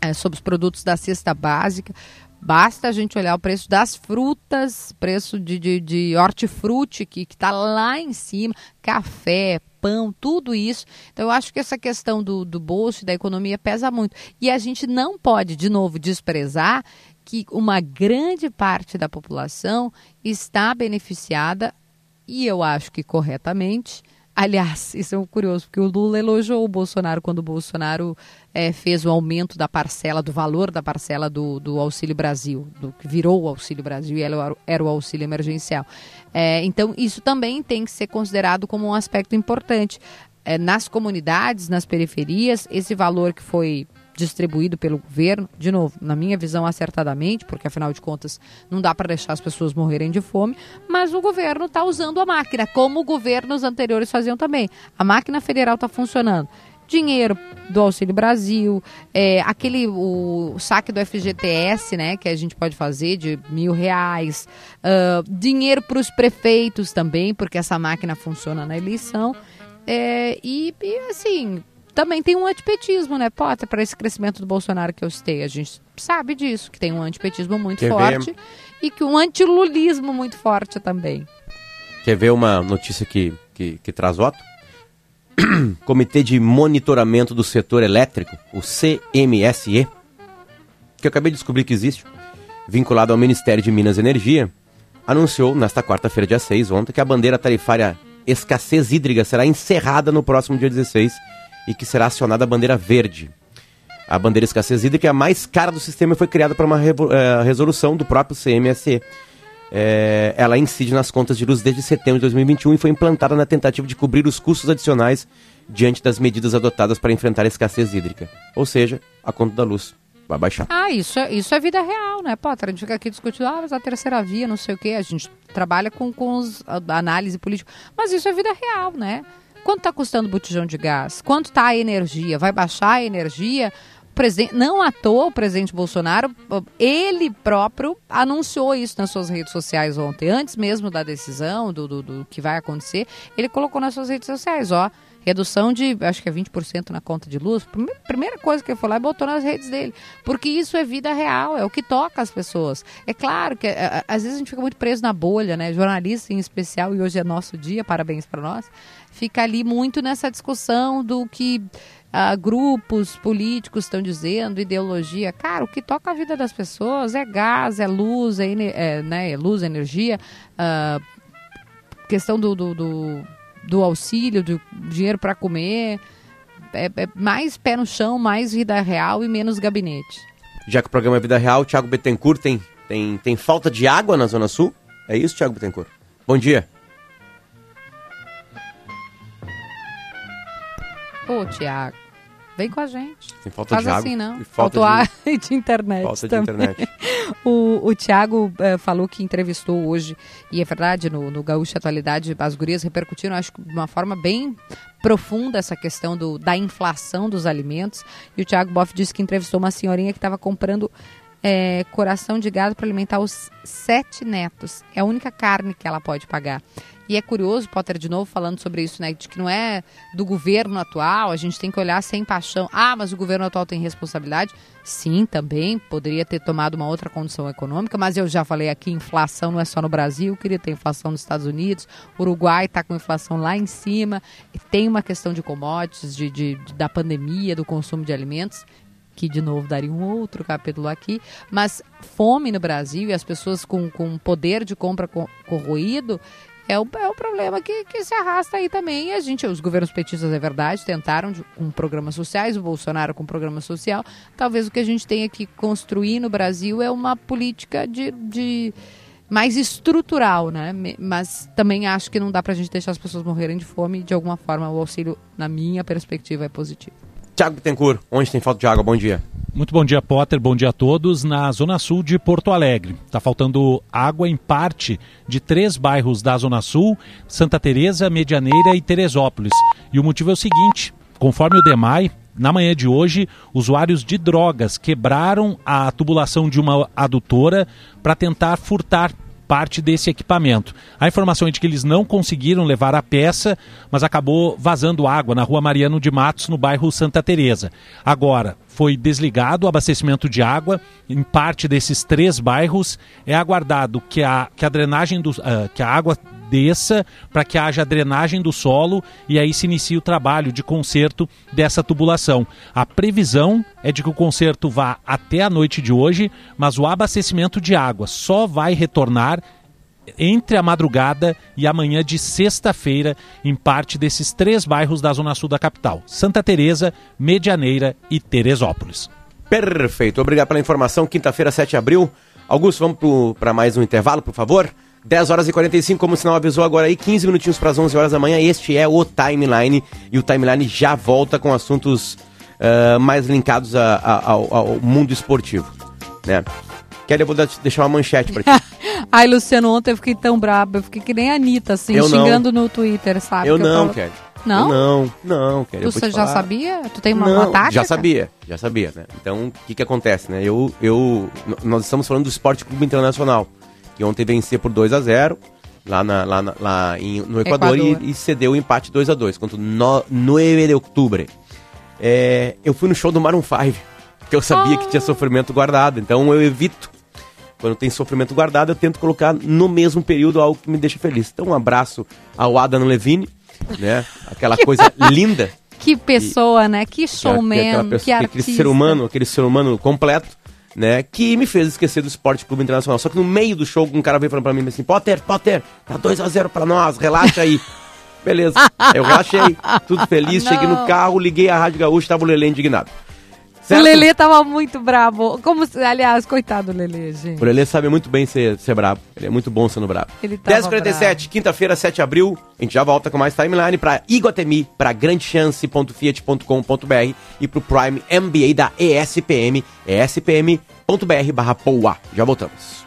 é, sobre os produtos da cesta básica. Basta a gente olhar o preço das frutas, preço de, de, de hortifruti, que está lá em cima, café, pão, tudo isso. Então, eu acho que essa questão do, do bolso e da economia pesa muito. E a gente não pode, de novo, desprezar que uma grande parte da população está beneficiada, e eu acho que corretamente, Aliás, isso é curioso, porque o Lula elogiou o Bolsonaro quando o Bolsonaro é, fez o aumento da parcela, do valor da parcela do, do Auxílio Brasil, do que virou o Auxílio Brasil e era, o auxílio emergencial. É, então, isso também tem que ser considerado como um aspecto importante. É, nas comunidades, nas periferias, esse valor que foi distribuído pelo governo, de novo, na minha visão acertadamente, porque afinal de contas não dá para deixar as pessoas morrerem de fome, mas o governo está usando a máquina, como governos anteriores faziam também. A máquina federal está funcionando dinheiro do Auxílio Brasil, é, aquele o, o, saque do FGTS, né, que a gente pode fazer de mil reais, uh, dinheiro para os prefeitos também, porque essa máquina funciona na eleição, é, e, e assim também tem um antipetismo, né, Potter, para esse crescimento do Bolsonaro que eu citei. A gente sabe disso, que tem um antipetismo muito Quer forte ver? e que um antilulismo muito forte também. Quer ver uma notícia que, que, que traz voto? Comitê de Monitoramento do Setor Elétrico, o CMSE, que eu acabei de descobrir que existe, vinculado ao Ministério de Minas e Energia, anunciou nesta quarta-feira, dia 6, ontem, que a bandeira tarifária escassez hídrica será encerrada no próximo dia 16 e que será acionada a bandeira verde. A bandeira escassez hídrica é a mais cara do sistema e foi criada por uma eh, resolução do próprio CMSE. É, ela incide nas contas de luz desde setembro de 2021 e foi implantada na tentativa de cobrir os custos adicionais diante das medidas adotadas para enfrentar a escassez hídrica. Ou seja, a conta da luz vai baixar. Ah, isso é, isso é vida real, né, Potter? A gente fica aqui discutindo, ah, mas a terceira via, não sei o quê. A gente trabalha com, com os, a, a análise política. Mas isso é vida real, né? Quanto está custando o botijão de gás? Quanto está a energia? Vai baixar a energia? Presidente, não à toa o presidente Bolsonaro, ele próprio anunciou isso nas suas redes sociais ontem, antes mesmo da decisão, do, do, do que vai acontecer, ele colocou nas suas redes sociais, ó, redução de, acho que é 20% na conta de luz. Prime- Primeira coisa que ele lá e botou nas redes dele. Porque isso é vida real, é o que toca as pessoas. É claro que às vezes a gente fica muito preso na bolha, né? Jornalista em especial, e hoje é nosso dia, parabéns para nós. Fica ali muito nessa discussão do que ah, grupos políticos estão dizendo, ideologia. Cara, o que toca a vida das pessoas é gás, é luz, é, é, né, é luz, energia, ah, questão do, do, do, do auxílio, do dinheiro para comer. É, é mais pé no chão, mais vida real e menos gabinete. Já que o programa é Vida Real, Thiago Bittencourt tem, tem, tem falta de água na Zona Sul? É isso, Thiago Bittencourt? Bom dia. Pô, Tiago, vem com a gente. Tem falta Faz de água assim, não. e falta Faltou de- ar de internet Falta de também. internet. o, o Tiago eh, falou que entrevistou hoje, e é verdade, no, no Gaúcha Atualidade, as gurias repercutiram, acho que de uma forma bem profunda essa questão do, da inflação dos alimentos. E o Tiago Boff disse que entrevistou uma senhorinha que estava comprando eh, coração de gado para alimentar os sete netos. É a única carne que ela pode pagar. E é curioso, Potter, de novo falando sobre isso, né? De que não é do governo atual, a gente tem que olhar sem paixão. Ah, mas o governo atual tem responsabilidade? Sim, também. Poderia ter tomado uma outra condição econômica, mas eu já falei aqui, inflação não é só no Brasil, queria ter inflação nos Estados Unidos. Uruguai está com inflação lá em cima. Tem uma questão de commodities, de, de- de- da pandemia, do consumo de alimentos que de novo daria um outro capítulo aqui, mas fome no Brasil e as pessoas com, com poder de compra co- corroído é o, é o problema que, que se arrasta aí também. E a gente, os governos petistas, é verdade, tentaram de- com programas sociais, o Bolsonaro com programa social. Talvez o que a gente tenha que construir no Brasil é uma política de, de mais estrutural, né? Mas também acho que não dá pra gente deixar as pessoas morrerem de fome. De alguma forma, o auxílio, na minha perspectiva, é positivo. Thiago Bittencourt, onde tem falta de água? Bom dia. Muito bom dia, Potter. Bom dia a todos. Na zona sul de Porto Alegre. Está faltando água em parte de três bairros da zona sul: Santa Teresa, Medianeira e Teresópolis. E o motivo é o seguinte: conforme o DEMAI, na manhã de hoje, usuários de drogas quebraram a tubulação de uma adutora para tentar furtar parte desse equipamento. A informação é de que eles não conseguiram levar a peça, mas acabou vazando água na rua Mariano de Matos, no bairro Santa Teresa. Agora, foi desligado o abastecimento de água em parte desses três bairros. É aguardado que a, que a drenagem do, ah, que a água desça para que haja drenagem do solo e aí se inicie o trabalho de conserto dessa tubulação. A previsão é de que o conserto vá até a noite de hoje, mas o abastecimento de água só vai retornar entre a madrugada e amanhã de sexta-feira em parte desses três bairros da zona sul da capital: Santa Teresa, Medianeira e Teresópolis. Perfeito, obrigado pela informação. Quinta-feira, 7 de abril. Augusto, vamos para mais um intervalo, por favor? 10 horas e 45, como o sinal avisou agora aí, 15 minutinhos para as 11 horas da manhã. Este é o Timeline e o Timeline já volta com assuntos ah, mais linkados a- a- ao, ao mundo esportivo, né? Kelly, eu vou deixar uma manchete para ti. Ai, Luciano, ontem eu fiquei tão braba, eu fiquei que nem a Anitta, assim, Eu não. xingando no Twitter, sabe? eu Que não, falo- Kelly. Não? Eu não, não, Kelly. eu te já sabia? Tu tem uma, Não, uma tática? Já sabia, já sabia, né? Então, o que que acontece, né? Eu, eu, nós estamos falando do Esporte Clube Internacional, que ontem venceu por 2 a 0 lá, na, lá, na- lá em- no Equador, Equador. E, e cedeu o empate 2 a 2 contra o no, 9 de outubro. É, eu fui no show do Maroon 5, porque eu sabia que tinha sofrimento guardado, então eu evito. Quando tem sofrimento guardado, eu tento colocar no mesmo período algo que me deixa feliz. Então, um abraço ao Adam Levine, né? Aquela coisa linda. Que pessoa, e, né? Que showman, que, pessoa, que artista. Aquele ser humano, aquele ser humano completo, né? Que me fez esquecer do Esporte Clube Internacional. Só que no meio do show, um cara veio falando pra mim assim, Potter, Potter, tá 2x0 pra nós, relaxa aí. Beleza. Eu relaxei, tudo feliz, Não. cheguei no carro, liguei a Rádio Gaúcha, tava o Lelê indignado. Certo? O Lelê tava muito bravo. Como, aliás, coitado do Lelê, gente. O Lelê sabe muito bem ser, ser bravo. Ele é muito bom sendo bravo. 10h47, quinta-feira, 7 de abril. A gente já volta com mais timeline para Iguatemi, para grandechance.fiat.com.br e para o Prime MBA da ESPM, espm.br barra POA. Já voltamos.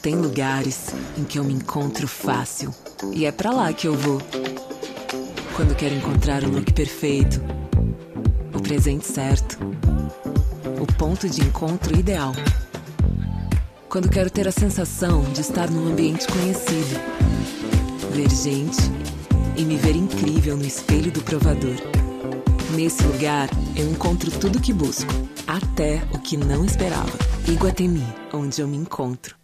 Tem lugares em que eu me encontro fácil e é para lá que eu vou. Quando quero encontrar o look perfeito, o presente certo, o ponto de encontro ideal. Quando quero ter a sensação de estar num ambiente conhecido, ver gente e me ver incrível no espelho do provador. Nesse lugar, eu encontro tudo que busco, até o que não esperava. Iguatemi, onde eu me encontro.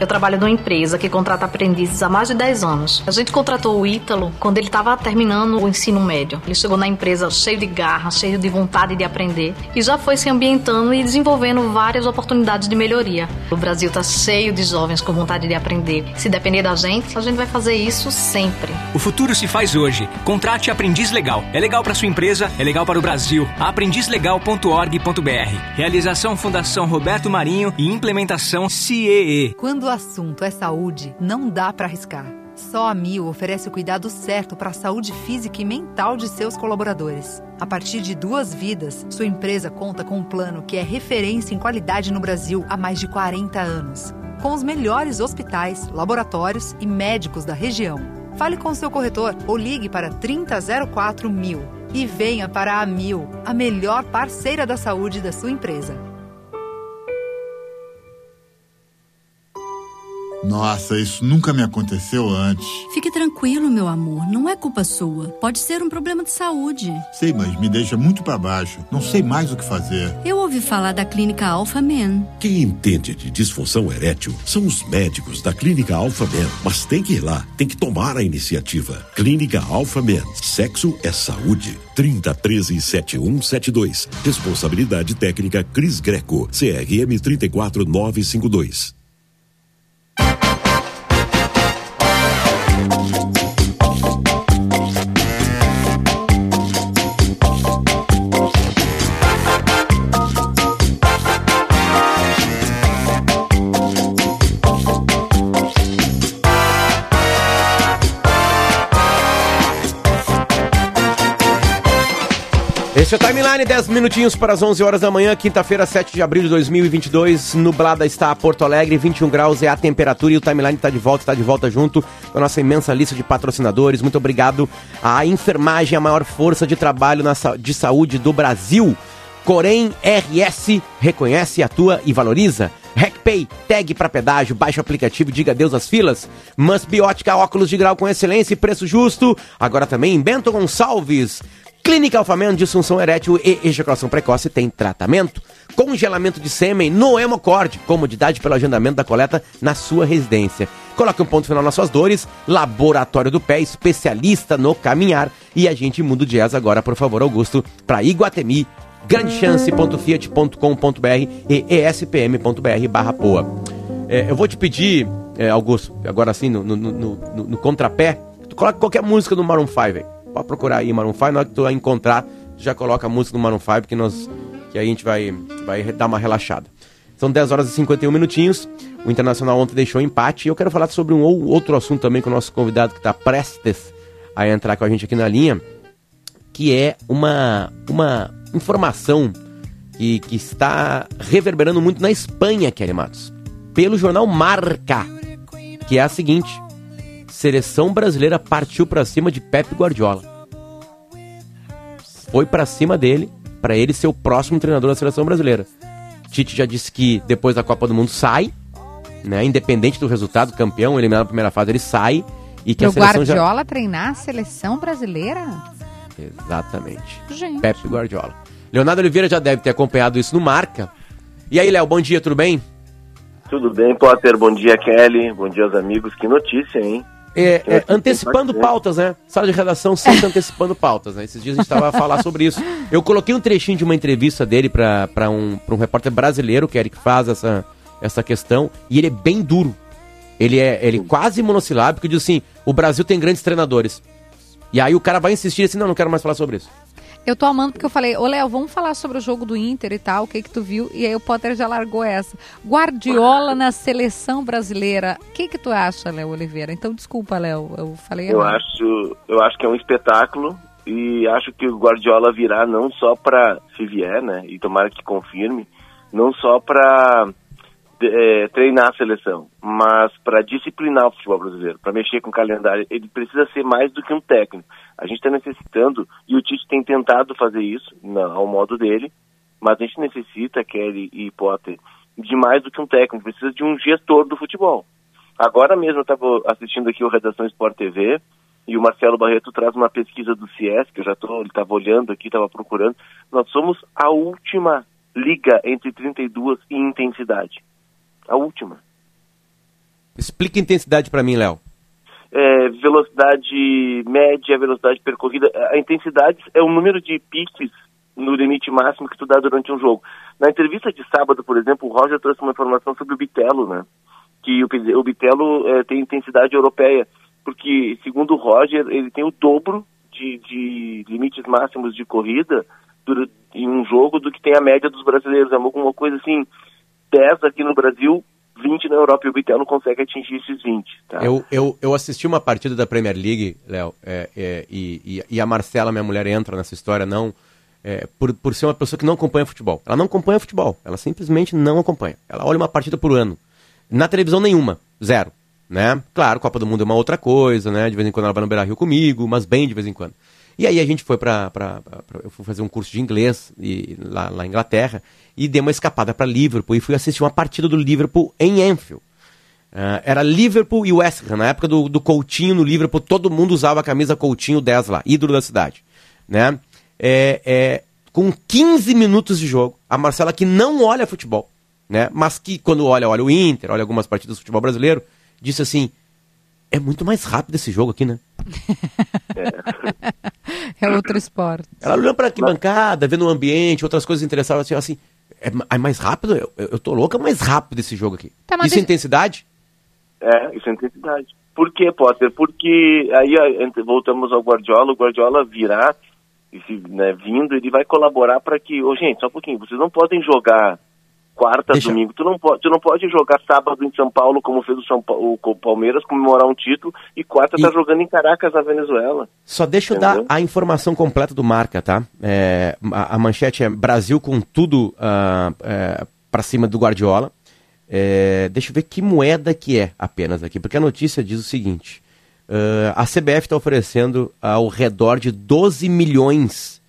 Eu trabalho numa empresa que contrata aprendizes há mais de 10 anos. A gente contratou o Ítalo quando ele estava terminando o ensino médio. Ele chegou na empresa cheio de garra, cheio de vontade de aprender e já foi se ambientando e desenvolvendo várias oportunidades de melhoria. O Brasil está cheio de jovens com vontade de aprender. Se depender da gente, a gente vai fazer isso sempre. O futuro se faz hoje. Contrate Aprendiz Legal. É legal para sua empresa, é legal para o Brasil. aprendizlegal.org.br. Realização Fundação Roberto Marinho e implementação CEE. Quando o assunto é saúde, não dá para arriscar. Só a Mil oferece o cuidado certo para a saúde física e mental de seus colaboradores. A partir de duas vidas, sua empresa conta com um plano que é referência em qualidade no Brasil há mais de 40 anos. Com os melhores hospitais, laboratórios e médicos da região. Fale com seu corretor ou ligue para 3004 mil e venha para a Mil, a melhor parceira da saúde da sua empresa. Nossa, isso nunca me aconteceu antes. Fique tranquilo, meu amor. Não é culpa sua. Pode ser um problema de saúde. Sei, mas me deixa muito para baixo. Não sei mais o que fazer. Eu ouvi falar da Clínica Alpha Men. Quem entende de disfunção erétil são os médicos da Clínica Alpha Men. Mas tem que ir lá, tem que tomar a iniciativa. Clínica Alpha Men. Sexo é saúde. 30 13 7172. Responsabilidade técnica Cris Greco. CRM 34952. Thank you. Esse é o Timeline, 10 minutinhos para as 11 horas da manhã, quinta-feira, 7 de abril de 2022. Nublada está Porto Alegre, 21 graus é a temperatura e o Timeline está de volta, está de volta junto com a nossa imensa lista de patrocinadores. Muito obrigado à enfermagem, a maior força de trabalho na, de saúde do Brasil. Corém RS reconhece, atua e valoriza. RecPay, tag para pedágio, baixe o aplicativo diga adeus às filas. Must Biótica, óculos de grau com excelência e preço justo. Agora também em Bento Gonçalves. Clínica Alfaman, disfunção erétil e ejaculação precoce tem tratamento. Congelamento de sêmen no Hemocord. Comodidade pelo agendamento da coleta na sua residência. Coloque um ponto final nas suas dores. Laboratório do Pé, especialista no caminhar. E a gente muda o jazz agora, por favor, Augusto, para Iguatemi. grandechance.fiat.com.br e espm.br poa. É, eu vou te pedir, é, Augusto, agora assim, no, no, no, no- no contrapé, tu coloca qualquer música do Maroon 5, velho. Pode procurar aí Maroon 5, na hora que tu encontrar, já coloca a música do Maroon 5, que, nós, que aí a gente vai, vai dar uma relaxada. São 10 horas e 51 minutinhos. O Internacional ontem deixou empate. E eu quero falar sobre um ou- outro assunto também com o nosso convidado que está prestes a entrar com a gente aqui na linha, que é uma, uma informação que, que está reverberando muito na Espanha, Kelly Matos. Pelo jornal Marca, que é a seguinte: seleção brasileira partiu para cima de Pepe Guardiola. Foi para cima dele, para ele ser o próximo treinador da seleção brasileira. Tite já disse que depois da Copa do Mundo sai, né? Independente do resultado, campeão, eliminado na primeira fase, ele sai e que Pro a seleção já Guardiola treinar a seleção brasileira? Exatamente. Gente. Pepe Guardiola. Leonardo Oliveira já deve ter acompanhado isso no Marca. E aí, Léo, bom dia, tudo bem? Tudo bem, Potter? Bom dia, Kelly. Bom dia aos amigos. Que notícia, hein? É, é, antecipando pautas, né? Sala de redação sempre antecipando pautas, né? Esses dias a gente estava a falar sobre isso. Eu coloquei um trechinho de uma entrevista dele para um, pra um repórter brasileiro, que é ele que faz essa, essa questão, e ele é bem duro. Ele é ele quase monossilábico e diz assim: o Brasil tem grandes treinadores. E aí o cara vai insistir assim: não, não quero mais falar sobre isso. Eu tô amando porque eu falei, ô Léo, vamos falar sobre o jogo do Inter e tal, o que que tu viu? E aí o Potter já largou essa. Guardiola na seleção brasileira. O que que tu acha, Léo Oliveira? Então, desculpa, Léo, eu falei Eu errado. acho, eu acho que é um espetáculo e acho que o Guardiola virá não só para, se vier, né? E tomara que confirme, não só para treinar a seleção, mas para disciplinar o futebol brasileiro, para mexer com o calendário. Ele precisa ser mais do que um técnico. A gente está necessitando, e o Tite tem tentado fazer isso na- ao modo dele, mas a gente necessita, Kelly e Potter, de mais do que um técnico, precisa de um gestor do futebol. Agora mesmo eu estava assistindo aqui o Redação Sport TV e o Marcelo Barreto traz uma pesquisa do CS, que eu já tô, ele estava olhando aqui, estava procurando. Nós somos a última liga entre 32 em intensidade. A última. Explica a intensidade para mim, Léo. É, velocidade média, velocidade percorrida. A intensidade é o número de piques no limite máximo que tu dá durante um jogo. Na entrevista de sábado, por exemplo, o Roger trouxe uma informação sobre o Bitelo, né? Que o, o Bitelo é, tem intensidade europeia, porque, segundo o Roger, ele tem o dobro de, de limites máximos de corrida em um jogo do que tem a média dos brasileiros. É alguma coisa assim, 10 aqui no Brasil, 20 na Europa, e o Bitelo consegue atingir esses 20. Tá? Eu, eu, eu assisti uma partida da Premier League, Léo, é, é, e, e, e a Marcela, minha mulher, entra nessa história, não é, por, por ser uma pessoa que não acompanha futebol. Ela não acompanha futebol, ela simplesmente não acompanha. Ela olha uma partida por ano. Na televisão nenhuma, zero. Né? Claro, Copa do Mundo é uma outra coisa, né? De vez em quando ela vai no Beira Rio comigo, mas bem de vez em quando. E aí a gente foi pra- eu fui fazer um curso de inglês e, lá, lá em Inglaterra e dei uma escapada para Liverpool e fui assistir uma partida do Liverpool em Anfield. Ah, era Liverpool e West Ham, na época do, do Coutinho no Liverpool, todo mundo usava a camisa Coutinho 10 lá, ídolo da cidade. Né? É, é, com 15 minutos de jogo, a Marcela que não olha futebol, né? mas que quando olha, olha o Inter, olha algumas partidas do futebol brasileiro, disse assim, é muito mais rápido esse jogo aqui, né? outro esporte. Ela olhando pra arquibancada, vendo o ambiente, outras coisas interessavam assim, assim é, é mais rápido? Eu, eu tô louca, é mais rápido esse jogo aqui. Tá, Isso é intensidade? É, isso é intensidade. Por quê, Potter? Porque aí voltamos ao Guardiola, o Guardiola virá, e se, né, vindo, ele vai colaborar para que, ô gente, só um pouquinho, vocês não podem jogar quarta, Deixa- domingo, tu não, pode, tu não pode jogar sábado em São Paulo, como fez o, São Pa- o, Palmeiras, comemorar um título, e quarta tá jogando em Caracas, na Venezuela. Só deixa eu Entendeu? dar a informação completa do marca, tá? É, a, a manchete é Brasil com tudo ah, é, pra cima do Guardiola. É, deixa eu ver que moeda que é apenas aqui, porque a notícia diz o seguinte: ah, a CBF está oferecendo ao redor de 12 milhões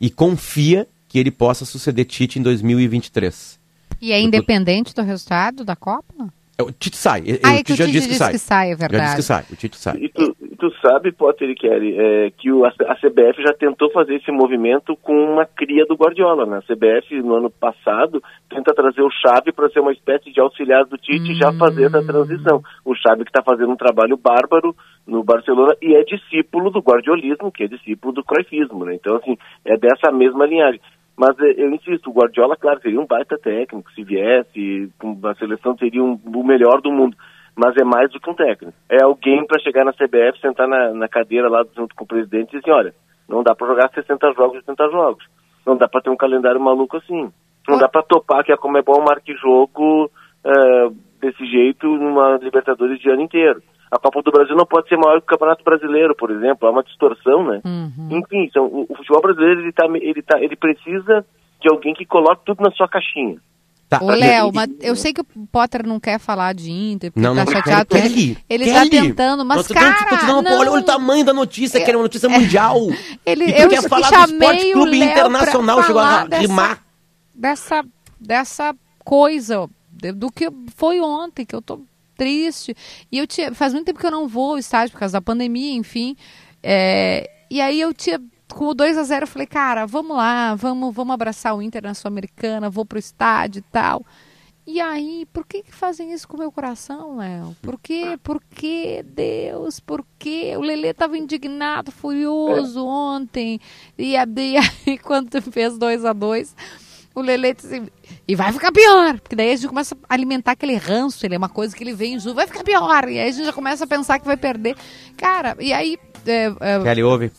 e confia que ele possa suceder Tite em 2023. E é independente do resultado da Copa? É, O Tite sai. Ah, o é que o já Tite disse que sai. que sai, é Já disse verdade. que sai. O Tite sai. E tu, tu tu sabe, Potter e Kelly, é, que o, a a CBF já tentou fazer esse movimento com uma cria do Guardiola, né? A CBF, no ano passado, tenta trazer o Xavi para ser uma espécie de auxiliar do Tite e já fazer essa transição. O Xavi que está fazendo um trabalho bárbaro no Barcelona e é discípulo do guardiolismo, que é discípulo do croifismo, né? Então, assim, é dessa mesma linhagem. Mas eh, eu insisto, o Guardiola, claro, seria um baita técnico, se viesse, a seleção seria um, o melhor do mundo. Mas é mais do que um técnico. É alguém para chegar na CBF, sentar na, na cadeira lá junto com o presidente e dizer olha, não dá para jogar 60 jogos, 70 jogos. Não dá para ter um calendário maluco assim. Não dá para topar que a Comebol marque jogo eh, desse jeito numa Libertadores de ano inteiro. A Copa do Brasil não pode ser maior que o Campeonato Brasileiro, por exemplo. É uma distorção, né? Enfim, então, o, o futebol brasileiro ele, tá, ele, tá, ele precisa de alguém que coloque tudo na sua caixinha. Ô, Léo, mas eu sei que o Potter não quer falar de Inter, porque Não, tá não, chateado. Kelly, ele ele Kelly, tá tentando, mas tô dando- cara, tô não. olha, olha o tamanho da notícia, que era uma notícia mundial. Ele, E tu eu quer falar do Esporte Clube Internacional, chegou a dessa- rimar. Dessa, dessa coisa, do que foi ontem, que eu tô triste. E eu tinha, faz muito tempo que eu não vou ao estádio por causa da pandemia, enfim. É, e aí eu tinha, com o 2 a 0 eu falei, cara, vamos lá, vamos, vamos abraçar o Inter na Sul-Americana, vou pro estádio e tal. E aí, por que, que fazem isso com o meu coração, Léo? Por quê? Por quê, Deus? Por quê? O Lelê tava indignado, furioso ontem. E, a- e aí, quando fez 2 a 2 o disse assim, e vai ficar pior. Porque daí a gente começa a alimentar aquele ranço, ele é uma coisa que ele vem junto, vai ficar pior. E aí a gente já começa a pensar que vai perder. Cara, e aí... é, é, Kelly, ouve.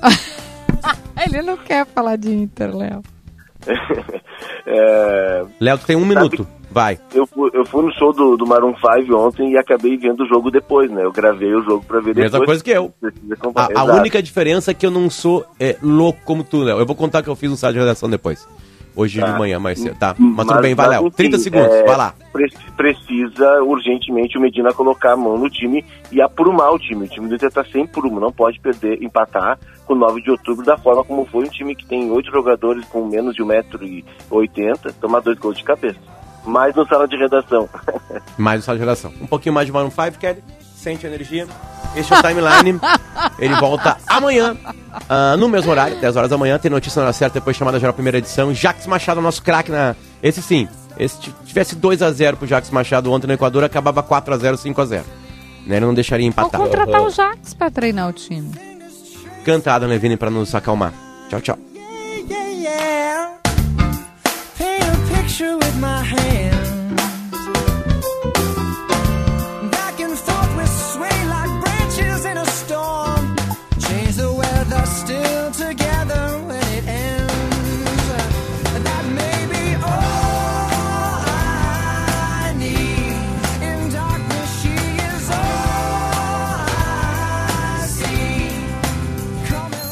ele não quer falar de Inter, Léo. É, Léo, tu tem um minuto. Vai. eu, fui, eu fui no show do, do Maroon 5 ontem e acabei vendo o jogo depois, né? Eu gravei o jogo pra ver depois. Mesma coisa que eu. A, a única diferença é que eu não sou é, louco como tu, Léo. Eu vou contar que eu fiz um site de redação depois. Hoje de manhã, mais cedo. Tá, mas tudo bem, vai, Léo. enfim, 30 segundos, é, vai lá. pre- Precisa urgentemente o Medina colocar a mão no time e aprumar o time. O time do Inter tá sem prumo, não pode perder, empatar com o 9 de outubro da forma como foi um time que tem oito jogadores com menos de 1,80m, tomar dois gols de cabeça. Mais no sala de redação. Mais um site de redação. Um pouquinho mais de Maroon 5, Kelly. Sente a energia. Este é o Timeline. Ele volta amanhã, ah, no mesmo horário, 10 horas da manhã. Tem notícia na hora certa, depois chamada geral primeira edição. Jacques Machado, nosso craque na. Esse sim. Esse tivesse 2x0 pro Jacques Machado ontem no Equador, acabava 4x0, 5x0. Né? Ele não deixaria Vou empatar. contratar o Jax pra treinar o time. Canta Adam Levine pra nos acalmar. Tchau, tchau. yeah, yeah. Paint